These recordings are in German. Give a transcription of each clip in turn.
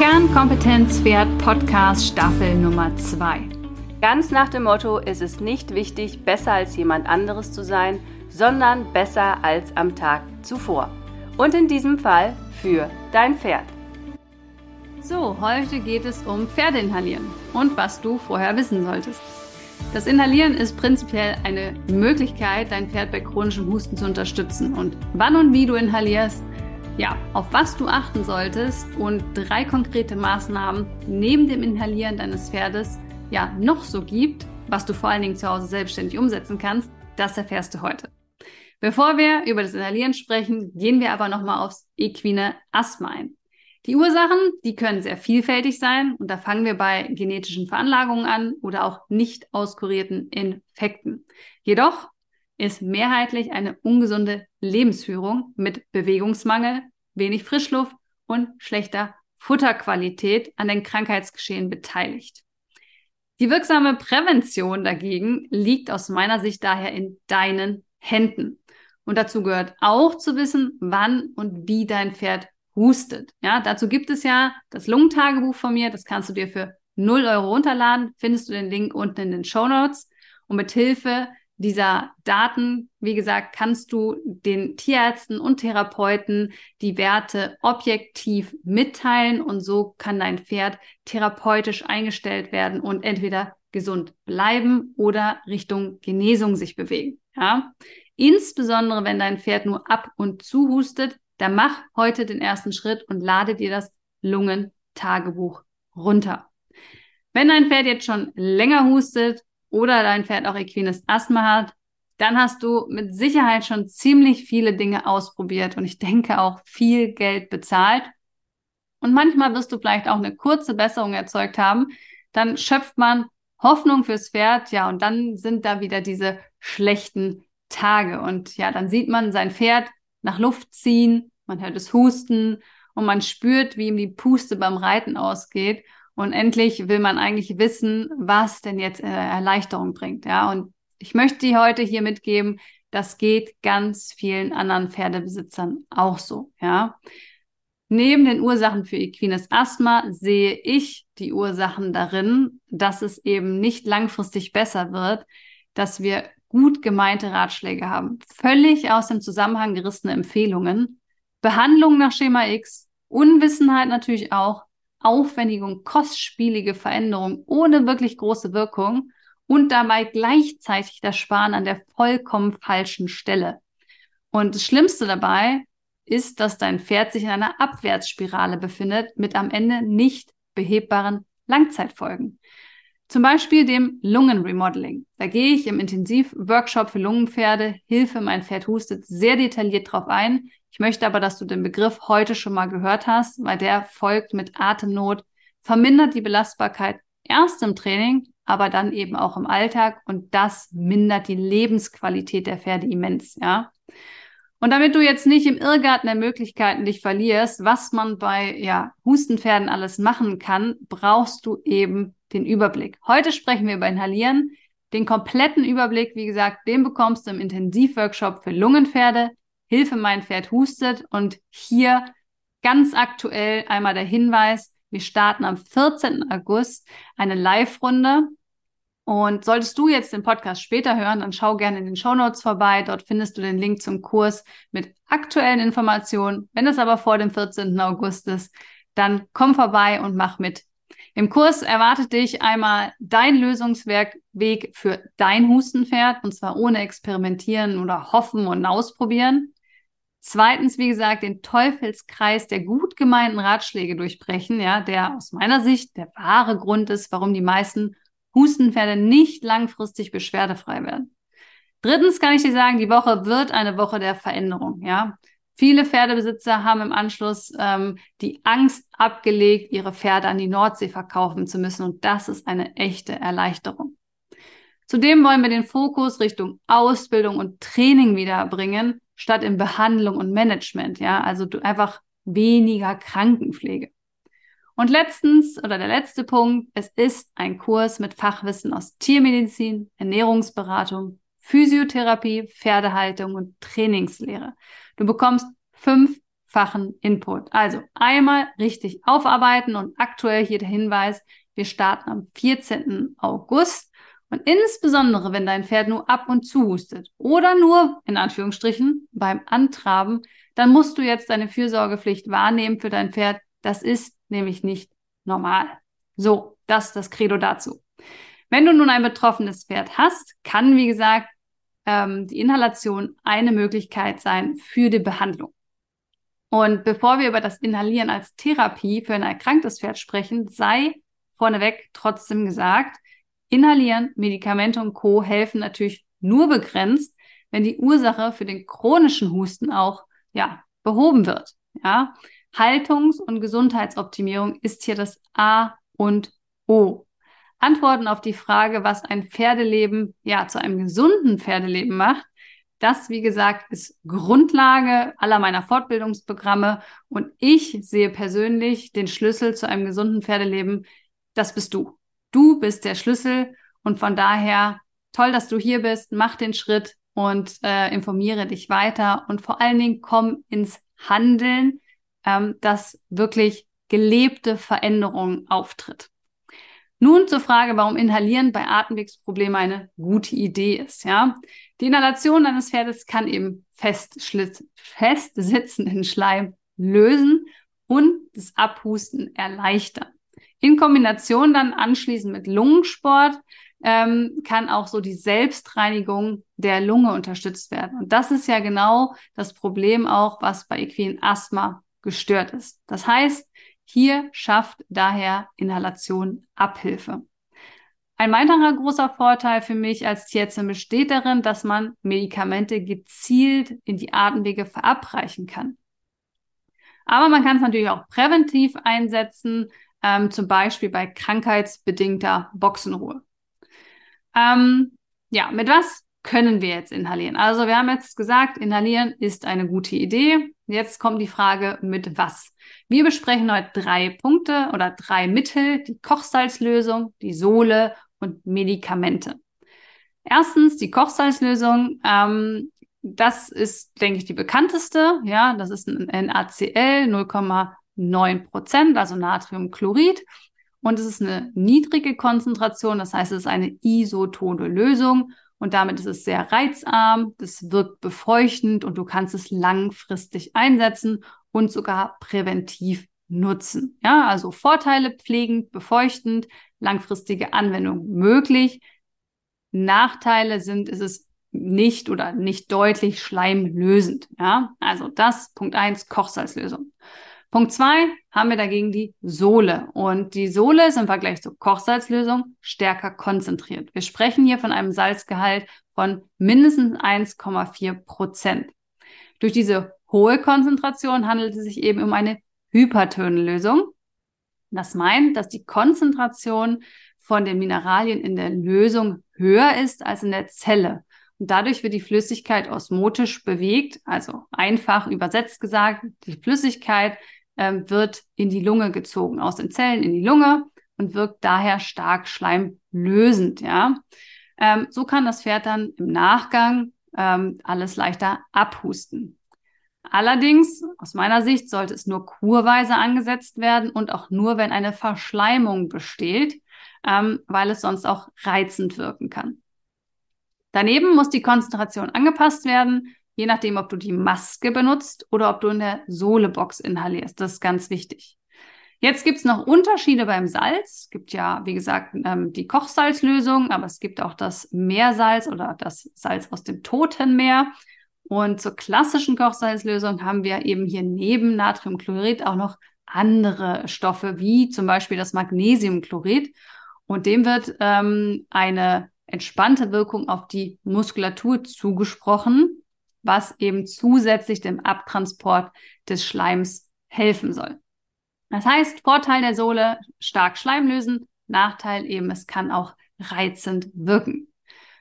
Kernkompetenz Pferd Podcast Staffel Nummer 2. Ganz nach dem Motto, es ist nicht wichtig, besser als jemand anderes zu sein, sondern besser als am Tag zuvor. Und in diesem Fall für dein Pferd. So, heute geht es um Pferdeinhalieren und was du vorher wissen solltest. Das Inhalieren ist prinzipiell eine Möglichkeit, dein Pferd bei chronischem Husten zu unterstützen. Und wann und wie du inhalierst, ja, auf was du achten solltest und drei konkrete Maßnahmen neben dem Inhalieren deines Pferdes ja noch so gibt, was du vor allen Dingen zu Hause selbstständig umsetzen kannst, das erfährst du heute. Bevor wir über das Inhalieren sprechen, gehen wir aber nochmal aufs equine Asthma ein. Die Ursachen, die können sehr vielfältig sein und da fangen wir bei genetischen Veranlagungen an oder auch nicht auskurierten Infekten. Jedoch ist mehrheitlich eine ungesunde Lebensführung mit Bewegungsmangel, wenig Frischluft und schlechter Futterqualität an den Krankheitsgeschehen beteiligt. Die wirksame Prävention dagegen liegt aus meiner Sicht daher in deinen Händen. Und dazu gehört auch zu wissen, wann und wie dein Pferd hustet. Ja, dazu gibt es ja das Lungentagebuch von mir. Das kannst du dir für 0 Euro runterladen. Findest du den Link unten in den Show Notes. Und mit Hilfe dieser Daten, wie gesagt, kannst du den Tierärzten und Therapeuten die Werte objektiv mitteilen und so kann dein Pferd therapeutisch eingestellt werden und entweder gesund bleiben oder Richtung Genesung sich bewegen. Ja? Insbesondere wenn dein Pferd nur ab und zu hustet, dann mach heute den ersten Schritt und lade dir das Lungentagebuch runter. Wenn dein Pferd jetzt schon länger hustet oder dein Pferd auch equines Asthma hat, dann hast du mit Sicherheit schon ziemlich viele Dinge ausprobiert und ich denke auch viel Geld bezahlt. Und manchmal wirst du vielleicht auch eine kurze Besserung erzeugt haben. Dann schöpft man Hoffnung fürs Pferd, ja, und dann sind da wieder diese schlechten Tage. Und ja, dann sieht man sein Pferd nach Luft ziehen, man hört es husten und man spürt, wie ihm die Puste beim Reiten ausgeht. Und endlich will man eigentlich wissen, was denn jetzt äh, Erleichterung bringt. Ja, und ich möchte dir heute hier mitgeben, das geht ganz vielen anderen Pferdebesitzern auch so. Ja, neben den Ursachen für equines Asthma sehe ich die Ursachen darin, dass es eben nicht langfristig besser wird, dass wir gut gemeinte Ratschläge haben, völlig aus dem Zusammenhang gerissene Empfehlungen, Behandlung nach Schema X, Unwissenheit natürlich auch aufwendige und kostspielige Veränderung ohne wirklich große Wirkung und dabei gleichzeitig das Sparen an der vollkommen falschen Stelle. Und das Schlimmste dabei ist, dass dein Pferd sich in einer Abwärtsspirale befindet mit am Ende nicht behebbaren Langzeitfolgen. Zum Beispiel dem Lungenremodeling. Da gehe ich im Intensivworkshop für Lungenpferde, Hilfe, mein Pferd hustet, sehr detailliert drauf ein. Ich möchte aber, dass du den Begriff heute schon mal gehört hast, weil der folgt mit Atemnot, vermindert die Belastbarkeit erst im Training, aber dann eben auch im Alltag und das mindert die Lebensqualität der Pferde immens, ja. Und damit du jetzt nicht im Irrgarten der Möglichkeiten dich verlierst, was man bei ja, Hustenpferden alles machen kann, brauchst du eben den Überblick. Heute sprechen wir über Inhalieren. Den kompletten Überblick, wie gesagt, den bekommst du im Intensivworkshop für Lungenpferde. Hilfe, mein Pferd hustet. Und hier ganz aktuell einmal der Hinweis, wir starten am 14. August eine Live-Runde. Und solltest du jetzt den Podcast später hören, dann schau gerne in den Show Notes vorbei. Dort findest du den Link zum Kurs mit aktuellen Informationen. Wenn es aber vor dem 14. August ist, dann komm vorbei und mach mit. Im Kurs erwartet dich einmal dein Lösungsweg für dein Hustenpferd und zwar ohne experimentieren oder hoffen und ausprobieren. Zweitens, wie gesagt, den Teufelskreis der gut gemeinten Ratschläge durchbrechen, ja, der aus meiner Sicht der wahre Grund ist, warum die meisten Hustenpferde nicht langfristig beschwerdefrei werden. Drittens kann ich dir sagen, die Woche wird eine Woche der Veränderung, ja. Viele Pferdebesitzer haben im Anschluss ähm, die Angst abgelegt, ihre Pferde an die Nordsee verkaufen zu müssen. Und das ist eine echte Erleichterung. Zudem wollen wir den Fokus Richtung Ausbildung und Training wiederbringen, statt in Behandlung und Management. Ja, also einfach weniger Krankenpflege. Und letztens oder der letzte Punkt, es ist ein Kurs mit Fachwissen aus Tiermedizin, Ernährungsberatung, Physiotherapie, Pferdehaltung und Trainingslehre. Du bekommst fünf mehrfachen Input. Also einmal richtig aufarbeiten und aktuell hier der Hinweis, wir starten am 14. August und insbesondere, wenn dein Pferd nur ab und zu hustet oder nur, in Anführungsstrichen, beim Antraben, dann musst du jetzt deine Fürsorgepflicht wahrnehmen für dein Pferd. Das ist nämlich nicht normal. So, das ist das Credo dazu. Wenn du nun ein betroffenes Pferd hast, kann, wie gesagt, ähm, die Inhalation eine Möglichkeit sein für die Behandlung. Und bevor wir über das Inhalieren als Therapie für ein erkranktes Pferd sprechen, sei vorneweg trotzdem gesagt, Inhalieren, Medikamente und Co. helfen natürlich nur begrenzt, wenn die Ursache für den chronischen Husten auch ja, behoben wird. Ja? Haltungs- und Gesundheitsoptimierung ist hier das A und O. Antworten auf die Frage, was ein Pferdeleben ja zu einem gesunden Pferdeleben macht, das, wie gesagt, ist Grundlage aller meiner Fortbildungsprogramme und ich sehe persönlich den Schlüssel zu einem gesunden Pferdeleben, das bist du. Du bist der Schlüssel und von daher toll, dass du hier bist, mach den Schritt und äh, informiere dich weiter und vor allen Dingen komm ins Handeln, ähm, dass wirklich gelebte Veränderung auftritt. Nun zur Frage, warum Inhalieren bei Atemwegsproblemen eine gute Idee ist. Ja, die Inhalation eines Pferdes kann eben fest, fest sitzenden Schleim lösen und das Abhusten erleichtern. In Kombination dann anschließend mit Lungensport ähm, kann auch so die Selbstreinigung der Lunge unterstützt werden. Und das ist ja genau das Problem auch, was bei equinen Asthma gestört ist. Das heißt, hier schafft daher Inhalation Abhilfe. Ein weiterer großer Vorteil für mich als Tierärztin besteht darin, dass man Medikamente gezielt in die Atemwege verabreichen kann. Aber man kann es natürlich auch präventiv einsetzen, ähm, zum Beispiel bei krankheitsbedingter Boxenruhe. Ähm, ja, mit was können wir jetzt inhalieren? Also wir haben jetzt gesagt, inhalieren ist eine gute Idee. Jetzt kommt die Frage, mit was? Wir besprechen heute drei Punkte oder drei Mittel, die Kochsalzlösung, die Sohle und Medikamente. Erstens die Kochsalzlösung. Ähm, das ist, denke ich, die bekannteste. Ja, das ist ein NaCl 0,9 Prozent, also Natriumchlorid. Und es ist eine niedrige Konzentration, das heißt, es ist eine isotone Lösung und damit ist es sehr reizarm, das wirkt befeuchtend und du kannst es langfristig einsetzen und sogar präventiv nutzen. Ja, also Vorteile pflegend, befeuchtend, langfristige Anwendung möglich. Nachteile sind, ist es nicht oder nicht deutlich schleimlösend. Ja, also das Punkt eins Kochsalzlösung. Punkt zwei haben wir dagegen die Sohle. Und die Sohle ist im Vergleich zur Kochsalzlösung stärker konzentriert. Wir sprechen hier von einem Salzgehalt von mindestens 1,4 Prozent. Durch diese hohe Konzentration handelt es sich eben um eine Hypertönlösung. Das meint, dass die Konzentration von den Mineralien in der Lösung höher ist als in der Zelle. Und dadurch wird die Flüssigkeit osmotisch bewegt, also einfach übersetzt gesagt, die Flüssigkeit ähm, wird in die Lunge gezogen, aus den Zellen in die Lunge und wirkt daher stark schleimlösend. Ja? Ähm, so kann das Pferd dann im Nachgang ähm, alles leichter abhusten. Allerdings, aus meiner Sicht, sollte es nur kurweise angesetzt werden und auch nur, wenn eine Verschleimung besteht, ähm, weil es sonst auch reizend wirken kann. Daneben muss die Konzentration angepasst werden je nachdem, ob du die Maske benutzt oder ob du in der Sohlebox inhalierst. Das ist ganz wichtig. Jetzt gibt es noch Unterschiede beim Salz. Es gibt ja, wie gesagt, ähm, die Kochsalzlösung, aber es gibt auch das Meersalz oder das Salz aus dem Toten Meer. Und zur klassischen Kochsalzlösung haben wir eben hier neben Natriumchlorid auch noch andere Stoffe, wie zum Beispiel das Magnesiumchlorid. Und dem wird ähm, eine entspannte Wirkung auf die Muskulatur zugesprochen was eben zusätzlich dem Abtransport des Schleims helfen soll. Das heißt, Vorteil der Sohle, stark Schleim lösen, Nachteil eben, es kann auch reizend wirken.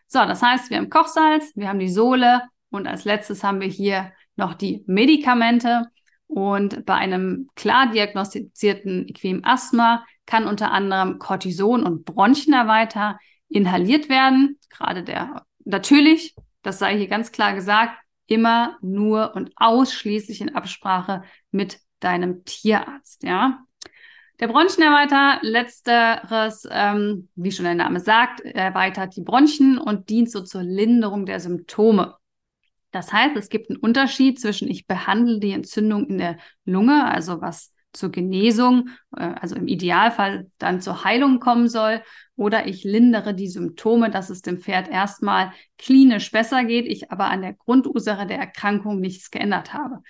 So, das heißt, wir haben Kochsalz, wir haben die Sohle und als letztes haben wir hier noch die Medikamente. Und bei einem klar diagnostizierten Equim Asthma kann unter anderem Cortison und Bronchenerweiter inhaliert werden. Gerade der, natürlich, das sei hier ganz klar gesagt, immer nur und ausschließlich in Absprache mit deinem Tierarzt, ja. Der Bronchenerweiter, letzteres, ähm, wie schon der Name sagt, erweitert die Bronchien und dient so zur Linderung der Symptome. Das heißt, es gibt einen Unterschied zwischen ich behandle die Entzündung in der Lunge, also was zur Genesung, äh, also im Idealfall dann zur Heilung kommen soll, oder ich lindere die Symptome, dass es dem Pferd erstmal klinisch besser geht, ich aber an der Grundursache der Erkrankung nichts geändert habe.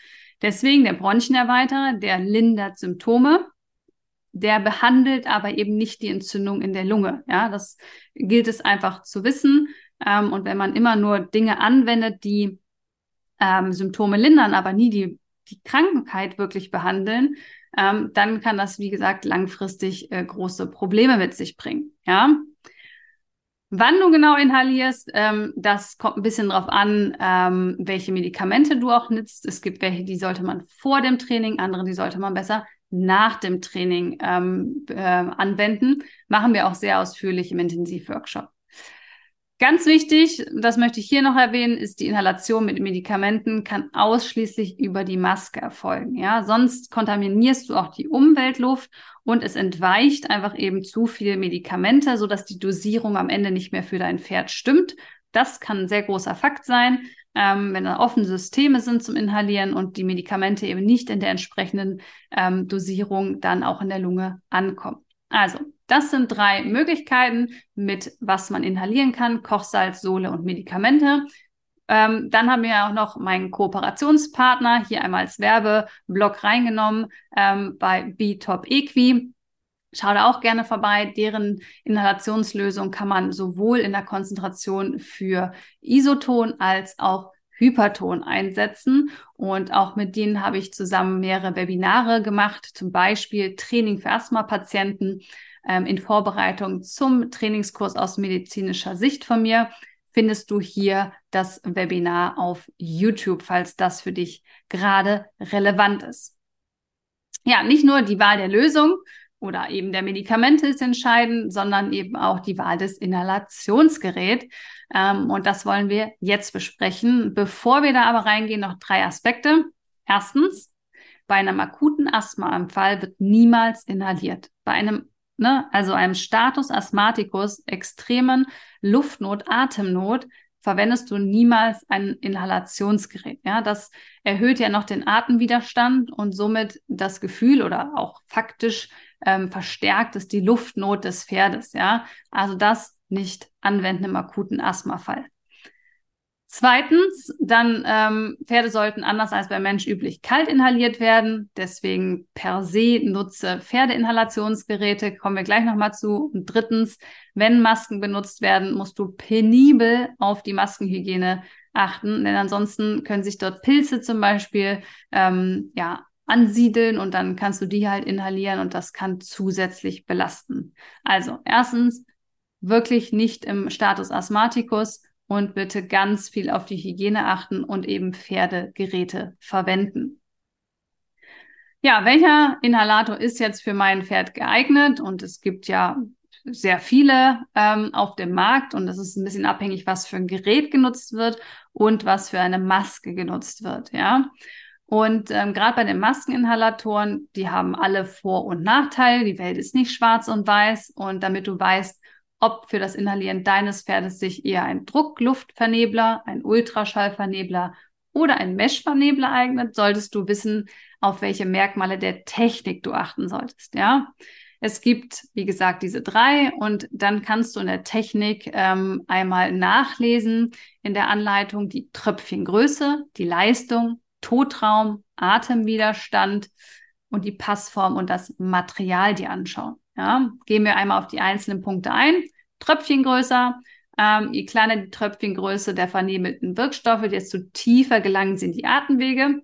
Deswegen der Bronchenerweiterer, der lindert Symptome, der behandelt aber eben nicht die Entzündung in der Lunge. Ja, das gilt es einfach zu wissen. Ähm, und wenn man immer nur Dinge anwendet, die ähm, Symptome lindern, aber nie die, die Krankheit wirklich behandeln, ähm, dann kann das, wie gesagt, langfristig äh, große Probleme mit sich bringen. Ja. Wann du genau inhalierst, ähm, das kommt ein bisschen darauf an, ähm, welche Medikamente du auch nutzt. Es gibt welche, die sollte man vor dem Training, andere, die sollte man besser nach dem Training ähm, äh, anwenden. Machen wir auch sehr ausführlich im Intensivworkshop. Ganz wichtig, das möchte ich hier noch erwähnen, ist die Inhalation mit Medikamenten kann ausschließlich über die Maske erfolgen. Ja, sonst kontaminierst du auch die Umweltluft und es entweicht einfach eben zu viel Medikamente, sodass die Dosierung am Ende nicht mehr für dein Pferd stimmt. Das kann ein sehr großer Fakt sein, ähm, wenn da offene Systeme sind zum Inhalieren und die Medikamente eben nicht in der entsprechenden ähm, Dosierung dann auch in der Lunge ankommen. Also, das sind drei Möglichkeiten, mit was man inhalieren kann: Kochsalz, Sohle und Medikamente. Ähm, dann haben wir auch noch meinen Kooperationspartner hier einmal als Werbeblock reingenommen ähm, bei B-Top Equi. Schau da auch gerne vorbei. Deren Inhalationslösung kann man sowohl in der Konzentration für Isoton als auch Hyperton einsetzen. Und auch mit denen habe ich zusammen mehrere Webinare gemacht, zum Beispiel Training für Asthma-Patienten ähm, in Vorbereitung zum Trainingskurs aus medizinischer Sicht von mir. Findest du hier das Webinar auf YouTube, falls das für dich gerade relevant ist. Ja, nicht nur die Wahl der Lösung, oder eben der Medikamente ist entscheidend, sondern eben auch die Wahl des Inhalationsgeräts. Ähm, und das wollen wir jetzt besprechen. Bevor wir da aber reingehen, noch drei Aspekte. Erstens, bei einem akuten Asthmaanfall wird niemals inhaliert. Bei einem, ne, also einem Status Asthmaticus, extremen Luftnot, Atemnot, verwendest du niemals ein Inhalationsgerät. Ja, das erhöht ja noch den Atemwiderstand und somit das Gefühl oder auch faktisch ähm, verstärkt es die Luftnot des Pferdes. Ja, also das nicht anwenden im akuten Asthmafall. Zweitens, dann ähm, Pferde sollten anders als bei Mensch üblich kalt inhaliert werden. Deswegen per se nutze Pferdeinhalationsgeräte. Kommen wir gleich nochmal zu. Und drittens, wenn Masken benutzt werden, musst du penibel auf die Maskenhygiene achten, denn ansonsten können sich dort Pilze zum Beispiel ähm, ja ansiedeln und dann kannst du die halt inhalieren und das kann zusätzlich belasten. Also erstens wirklich nicht im Status Asthmaticus und bitte ganz viel auf die Hygiene achten und eben Pferdegeräte verwenden. Ja, welcher Inhalator ist jetzt für mein Pferd geeignet? Und es gibt ja sehr viele ähm, auf dem Markt und es ist ein bisschen abhängig, was für ein Gerät genutzt wird und was für eine Maske genutzt wird. Ja, und ähm, gerade bei den Maskeninhalatoren, die haben alle Vor- und Nachteile. Die Welt ist nicht schwarz und weiß. Und damit du weißt, ob für das Inhalieren deines Pferdes sich eher ein Druckluftvernebler, ein Ultraschallvernebler oder ein Meshvernebler eignet, solltest du wissen, auf welche Merkmale der Technik du achten solltest. Ja, es gibt, wie gesagt, diese drei und dann kannst du in der Technik ähm, einmal nachlesen in der Anleitung die Tröpfchengröße, die Leistung, Totraum, Atemwiderstand und die Passform und das Material dir anschauen. Ja, gehen wir einmal auf die einzelnen Punkte ein. Tröpfchengröße. Ähm, je kleiner die Tröpfchengröße der vernebelten Wirkstoffe, desto tiefer gelangen sie in die Atemwege.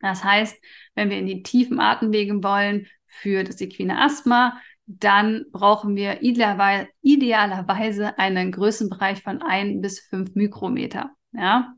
Das heißt, wenn wir in die tiefen Atemwege wollen für das equine Asthma, dann brauchen wir idealerweise, einen Größenbereich von ein bis fünf Mikrometer. Ja,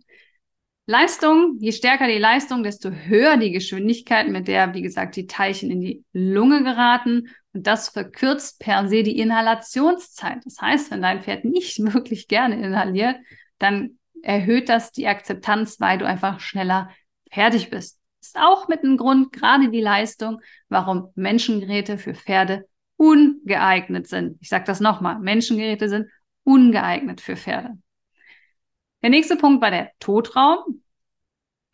Leistung, je stärker die Leistung, desto höher die Geschwindigkeit, mit der, wie gesagt, die Teilchen in die Lunge geraten. Und das verkürzt per se die Inhalationszeit. Das heißt, wenn dein Pferd nicht wirklich gerne inhaliert, dann erhöht das die Akzeptanz, weil du einfach schneller fertig bist. Ist auch mit einem Grund, gerade die Leistung, warum Menschengeräte für Pferde ungeeignet sind. Ich sage das nochmal, Menschengeräte sind ungeeignet für Pferde. Der nächste Punkt war der Totraum.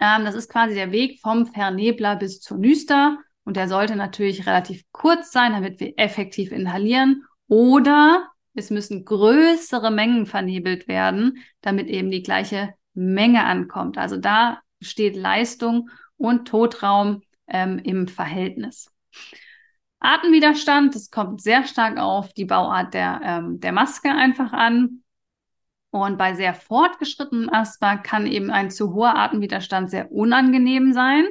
Ähm, das ist quasi der Weg vom Vernebler bis zur Nüster und der sollte natürlich relativ kurz sein, damit wir effektiv inhalieren oder es müssen größere Mengen vernebelt werden, damit eben die gleiche Menge ankommt. Also da steht Leistung und Totraum ähm, im Verhältnis. Atemwiderstand, das kommt sehr stark auf die Bauart der, ähm, der Maske einfach an. Und bei sehr fortgeschrittenem Asthma kann eben ein zu hoher Atemwiderstand sehr unangenehm sein.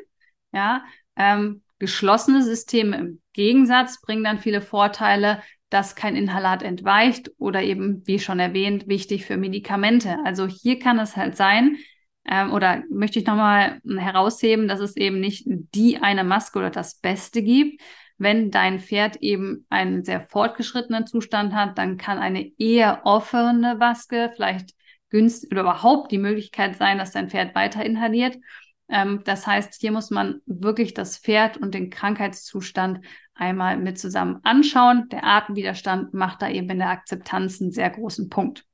Ja, ähm, geschlossene Systeme im Gegensatz bringen dann viele Vorteile, dass kein Inhalat entweicht oder eben, wie schon erwähnt, wichtig für Medikamente. Also hier kann es halt sein, ähm, oder möchte ich nochmal herausheben, dass es eben nicht die eine Maske oder das Beste gibt. Wenn dein Pferd eben einen sehr fortgeschrittenen Zustand hat, dann kann eine eher offene Maske vielleicht günstig oder überhaupt die Möglichkeit sein, dass dein Pferd weiter inhaliert. Ähm, das heißt, hier muss man wirklich das Pferd und den Krankheitszustand einmal mit zusammen anschauen. Der Atemwiderstand macht da eben in der Akzeptanz einen sehr großen Punkt.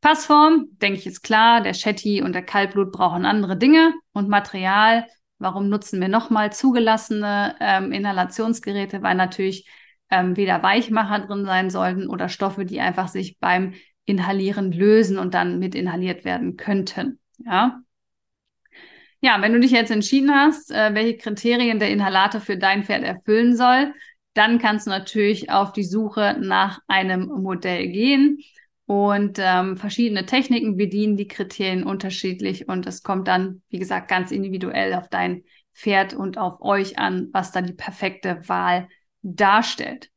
Passform, denke ich, ist klar. Der Shetty und der Kaltblut brauchen andere Dinge und Material. Warum nutzen wir nochmal zugelassene ähm, Inhalationsgeräte? Weil natürlich ähm, weder Weichmacher drin sein sollten oder Stoffe, die einfach sich beim Inhalieren lösen und dann mit inhaliert werden könnten. Ja. Ja, wenn du dich jetzt entschieden hast, äh, welche Kriterien der Inhalator für dein Pferd erfüllen soll, dann kannst du natürlich auf die Suche nach einem Modell gehen. Und ähm, verschiedene Techniken bedienen die Kriterien unterschiedlich und es kommt dann, wie gesagt, ganz individuell auf dein Pferd und auf euch an, was dann die perfekte Wahl darstellt.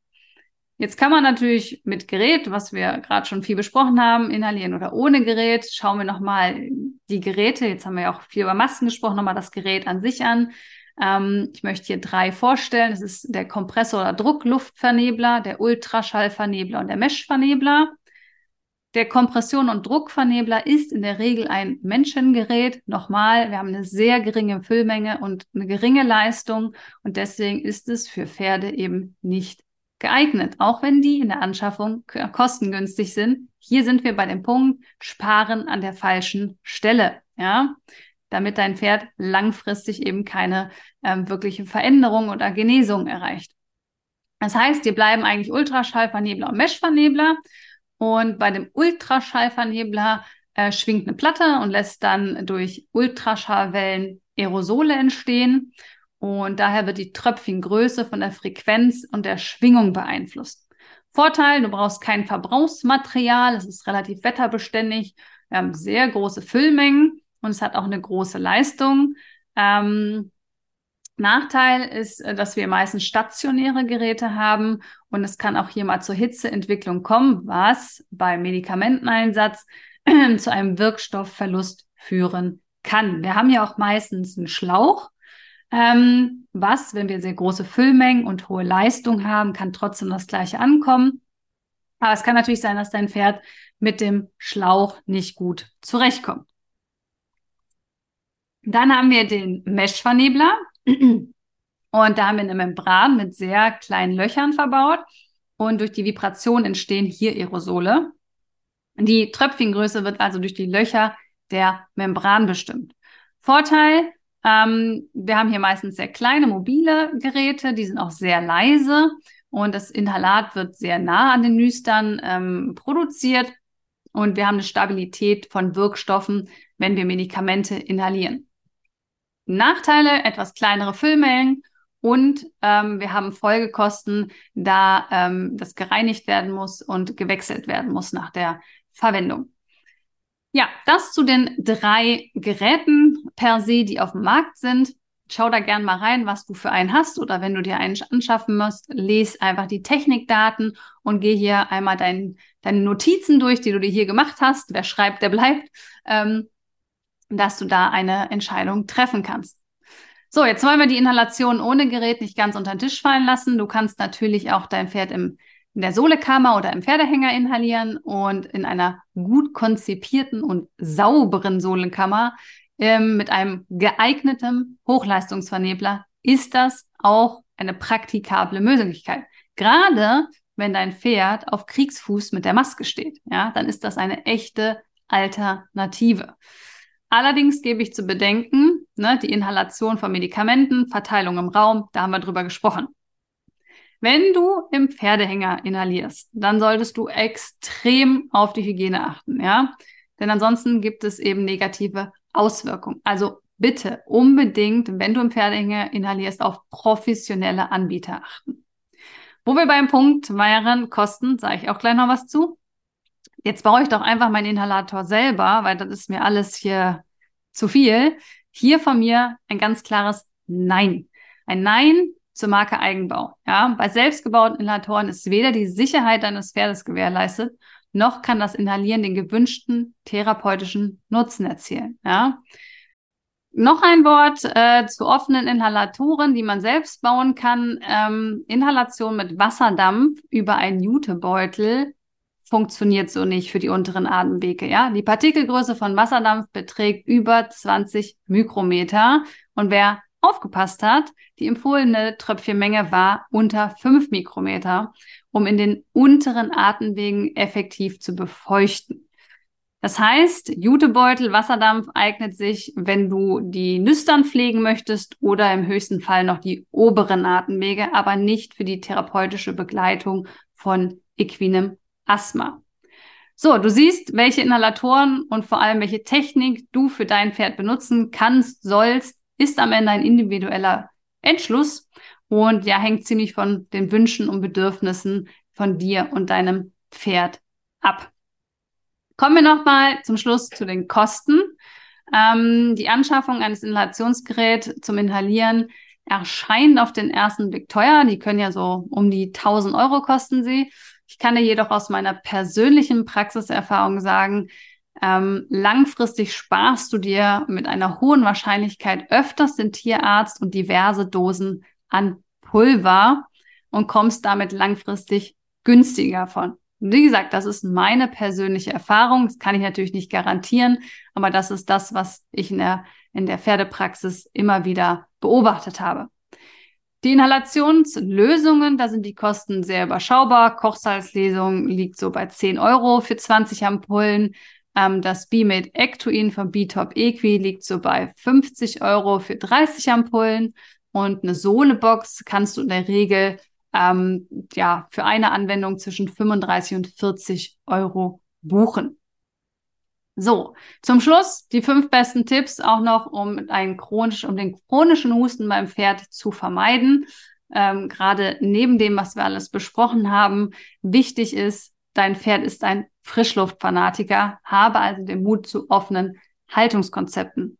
Jetzt kann man natürlich mit Gerät, was wir gerade schon viel besprochen haben, inhalieren oder ohne Gerät. Schauen wir nochmal die Geräte. Jetzt haben wir ja auch viel über Masken gesprochen, nochmal das Gerät an sich an. Ähm, ich möchte hier drei vorstellen. Das ist der Kompressor- oder Druckluftvernebler, der Ultraschallvernebler und der Meshvernebler. Der Kompression- und Druckvernebler ist in der Regel ein Menschengerät. Nochmal, wir haben eine sehr geringe Füllmenge und eine geringe Leistung und deswegen ist es für Pferde eben nicht geeignet, auch wenn die in der Anschaffung kostengünstig sind. Hier sind wir bei dem Punkt Sparen an der falschen Stelle, ja, damit dein Pferd langfristig eben keine ähm, wirkliche Veränderung oder Genesung erreicht. Das heißt, dir bleiben eigentlich Ultraschallvernebler und Meshvernebler und bei dem Ultraschallvernebler äh, schwingt eine Platte und lässt dann durch Ultraschallwellen Aerosole entstehen. Und daher wird die Tröpfchengröße von der Frequenz und der Schwingung beeinflusst. Vorteil, du brauchst kein Verbrauchsmaterial, es ist relativ wetterbeständig, wir haben sehr große Füllmengen und es hat auch eine große Leistung. Ähm, Nachteil ist, äh, dass wir meistens stationäre Geräte haben und es kann auch hier mal zur Hitzeentwicklung kommen, was beim Medikamenteneinsatz zu einem Wirkstoffverlust führen kann. Wir haben ja auch meistens einen Schlauch, ähm, was, wenn wir sehr große Füllmengen und hohe Leistung haben, kann trotzdem das gleiche ankommen. Aber es kann natürlich sein, dass dein Pferd mit dem Schlauch nicht gut zurechtkommt. Dann haben wir den Meshvernebler. Und da haben wir eine Membran mit sehr kleinen Löchern verbaut. Und durch die Vibration entstehen hier Aerosole. Die Tröpfchengröße wird also durch die Löcher der Membran bestimmt. Vorteil, ähm, wir haben hier meistens sehr kleine mobile Geräte, die sind auch sehr leise und das Inhalat wird sehr nah an den Nüstern ähm, produziert und wir haben eine Stabilität von Wirkstoffen, wenn wir Medikamente inhalieren. Nachteile, etwas kleinere Füllmengen und ähm, wir haben Folgekosten, da ähm, das gereinigt werden muss und gewechselt werden muss nach der Verwendung. Ja, das zu den drei Geräten per se, die auf dem Markt sind. Schau da gern mal rein, was du für einen hast oder wenn du dir einen anschaffen musst, lese einfach die Technikdaten und geh hier einmal dein, deine Notizen durch, die du dir hier gemacht hast. Wer schreibt, der bleibt, ähm, dass du da eine Entscheidung treffen kannst. So, jetzt wollen wir die Inhalation ohne Gerät nicht ganz unter den Tisch fallen lassen. Du kannst natürlich auch dein Pferd im in der Sohlekammer oder im Pferdehänger inhalieren und in einer gut konzipierten und sauberen Sohlenkammer ähm, mit einem geeigneten Hochleistungsvernebler ist das auch eine praktikable Möglichkeit. Gerade wenn dein Pferd auf Kriegsfuß mit der Maske steht, ja, dann ist das eine echte Alternative. Allerdings gebe ich zu bedenken, ne, die Inhalation von Medikamenten, Verteilung im Raum, da haben wir drüber gesprochen. Wenn du im Pferdehänger inhalierst, dann solltest du extrem auf die Hygiene achten, ja? Denn ansonsten gibt es eben negative Auswirkungen. Also bitte unbedingt, wenn du im Pferdehänger inhalierst, auf professionelle Anbieter achten. Wo wir beim Punkt wären, Kosten, sage ich auch gleich noch was zu. Jetzt baue ich doch einfach meinen Inhalator selber, weil das ist mir alles hier zu viel. Hier von mir ein ganz klares Nein. Ein Nein zur Marke Eigenbau. Ja, bei selbstgebauten Inhalatoren ist weder die Sicherheit deines Pferdes gewährleistet, noch kann das Inhalieren den gewünschten therapeutischen Nutzen erzielen. Ja. Noch ein Wort äh, zu offenen Inhalatoren, die man selbst bauen kann. Ähm, Inhalation mit Wasserdampf über einen Jutebeutel funktioniert so nicht für die unteren Atemwege. Ja, die Partikelgröße von Wasserdampf beträgt über 20 Mikrometer und wer aufgepasst hat, die empfohlene Tröpfchenmenge war unter 5 Mikrometer, um in den unteren Atemwegen effektiv zu befeuchten. Das heißt, Jutebeutel, Wasserdampf eignet sich, wenn du die Nüstern pflegen möchtest oder im höchsten Fall noch die oberen Atemwege, aber nicht für die therapeutische Begleitung von equinem Asthma. So, du siehst, welche Inhalatoren und vor allem welche Technik du für dein Pferd benutzen kannst, sollst, ist am Ende ein individueller Entschluss und ja, hängt ziemlich von den Wünschen und Bedürfnissen von dir und deinem Pferd ab. Kommen wir nochmal zum Schluss zu den Kosten. Ähm, die Anschaffung eines Inhalationsgeräts zum Inhalieren erscheint auf den ersten Blick teuer. Die können ja so um die 1000 Euro kosten sie. Ich kann dir jedoch aus meiner persönlichen Praxiserfahrung sagen, ähm, langfristig sparst du dir mit einer hohen Wahrscheinlichkeit öfters den Tierarzt und diverse Dosen an Pulver und kommst damit langfristig günstiger von. wie gesagt, das ist meine persönliche Erfahrung. Das kann ich natürlich nicht garantieren, aber das ist das, was ich in der, in der Pferdepraxis immer wieder beobachtet habe. Die Inhalationslösungen, da sind die Kosten sehr überschaubar. Kochsalzlesung liegt so bei 10 Euro für 20 Ampullen. Ähm, das B-Made Ectoin von B-Top Equi liegt so bei 50 Euro für 30 Ampullen und eine Sohlebox kannst du in der Regel ähm, ja, für eine Anwendung zwischen 35 und 40 Euro buchen. So, zum Schluss die fünf besten Tipps auch noch, um einen chronisch, um den chronischen Husten beim Pferd zu vermeiden. Ähm, Gerade neben dem, was wir alles besprochen haben, wichtig ist, dein Pferd ist ein Frischluftfanatiker, habe also den Mut zu offenen Haltungskonzepten.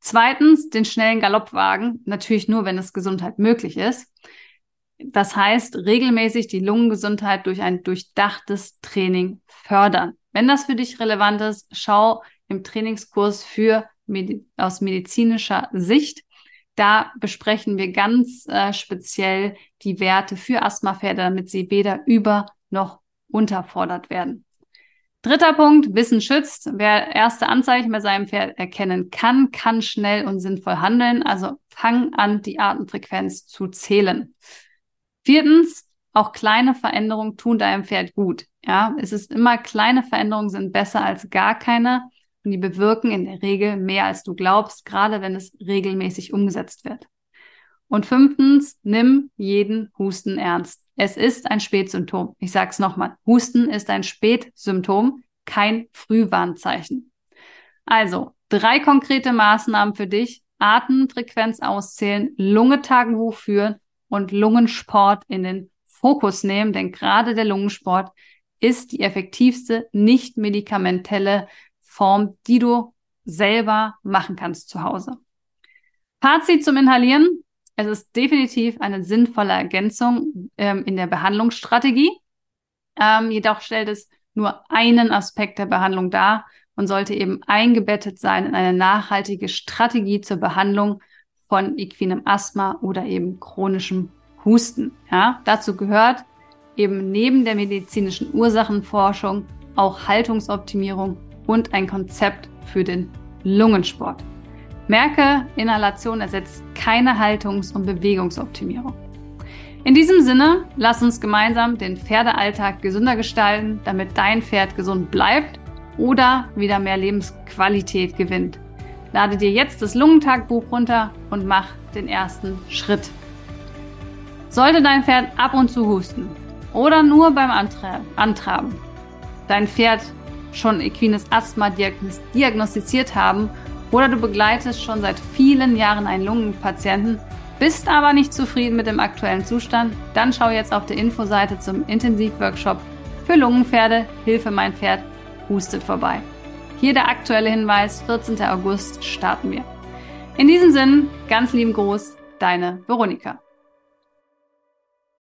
Zweitens, den schnellen Galoppwagen, natürlich nur, wenn es Gesundheit möglich ist. Das heißt, regelmäßig die Lungengesundheit durch ein durchdachtes Training fördern. Wenn das für dich relevant ist, schau im Trainingskurs für Medi aus medizinischer Sicht. Da besprechen wir ganz äh, speziell die Werte für Asthmapferde, damit sie weder über noch unterfordert werden. Dritter Punkt, Wissen schützt. Wer erste Anzeichen bei seinem Pferd erkennen kann, kann schnell und sinnvoll handeln. Also fang an, die Atemfrequenz zu zählen. Viertens, auch kleine Veränderungen tun deinem Pferd gut. Ja, es ist immer kleine Veränderungen sind besser als gar keine und die bewirken in der Regel mehr als du glaubst, gerade wenn es regelmäßig umgesetzt wird. Und fünftens, nimm jeden Husten ernst. Es ist ein Spätsymptom. Ich sage es nochmal. Husten ist ein Spätsymptom, kein Frühwarnzeichen. Also, drei konkrete Maßnahmen für dich. Atemfrequenz auszählen, Lungetagebuch führen und Lungensport in den Fokus nehmen, denn gerade der Lungensport ist die effektivste nicht medikamentelle Form, die du selber machen kannst zu Hause. Fazit zum Inhalieren. Es ist definitiv eine sinnvolle Ergänzung ähm, in der Behandlungsstrategie. Ähm, jedoch stellt es nur einen Aspekt der Behandlung dar und sollte eben eingebettet sein in eine nachhaltige Strategie zur Behandlung von equinem Asthma oder eben chronischem Husten. Ja, dazu gehört eben neben der medizinischen Ursachenforschung auch Haltungsoptimierung und ein Konzept für den Lungensport. Merke, Inhalation ersetzt keine Haltungs- und Bewegungsoptimierung. In diesem Sinne, lass uns gemeinsam den Pferdealltag gesünder gestalten, damit dein Pferd gesund bleibt oder wieder mehr Lebensqualität gewinnt. Lade dir jetzt das Lungentagbuch runter und mach den ersten Schritt. Sollte dein Pferd ab und zu husten oder nur beim Antraben dein Pferd schon equines Asthma diagnostiziert haben oder du begleitest schon seit vielen Jahren einen Lungenpatienten, bist aber nicht zufrieden mit dem aktuellen Zustand, dann schau jetzt auf der Infoseite zum Intensivworkshop für Lungenpferde Hilfe mein Pferd hustet vorbei. Hier der aktuelle Hinweis, 14. August starten wir. In diesem Sinn, ganz lieben Gruß, deine Veronika.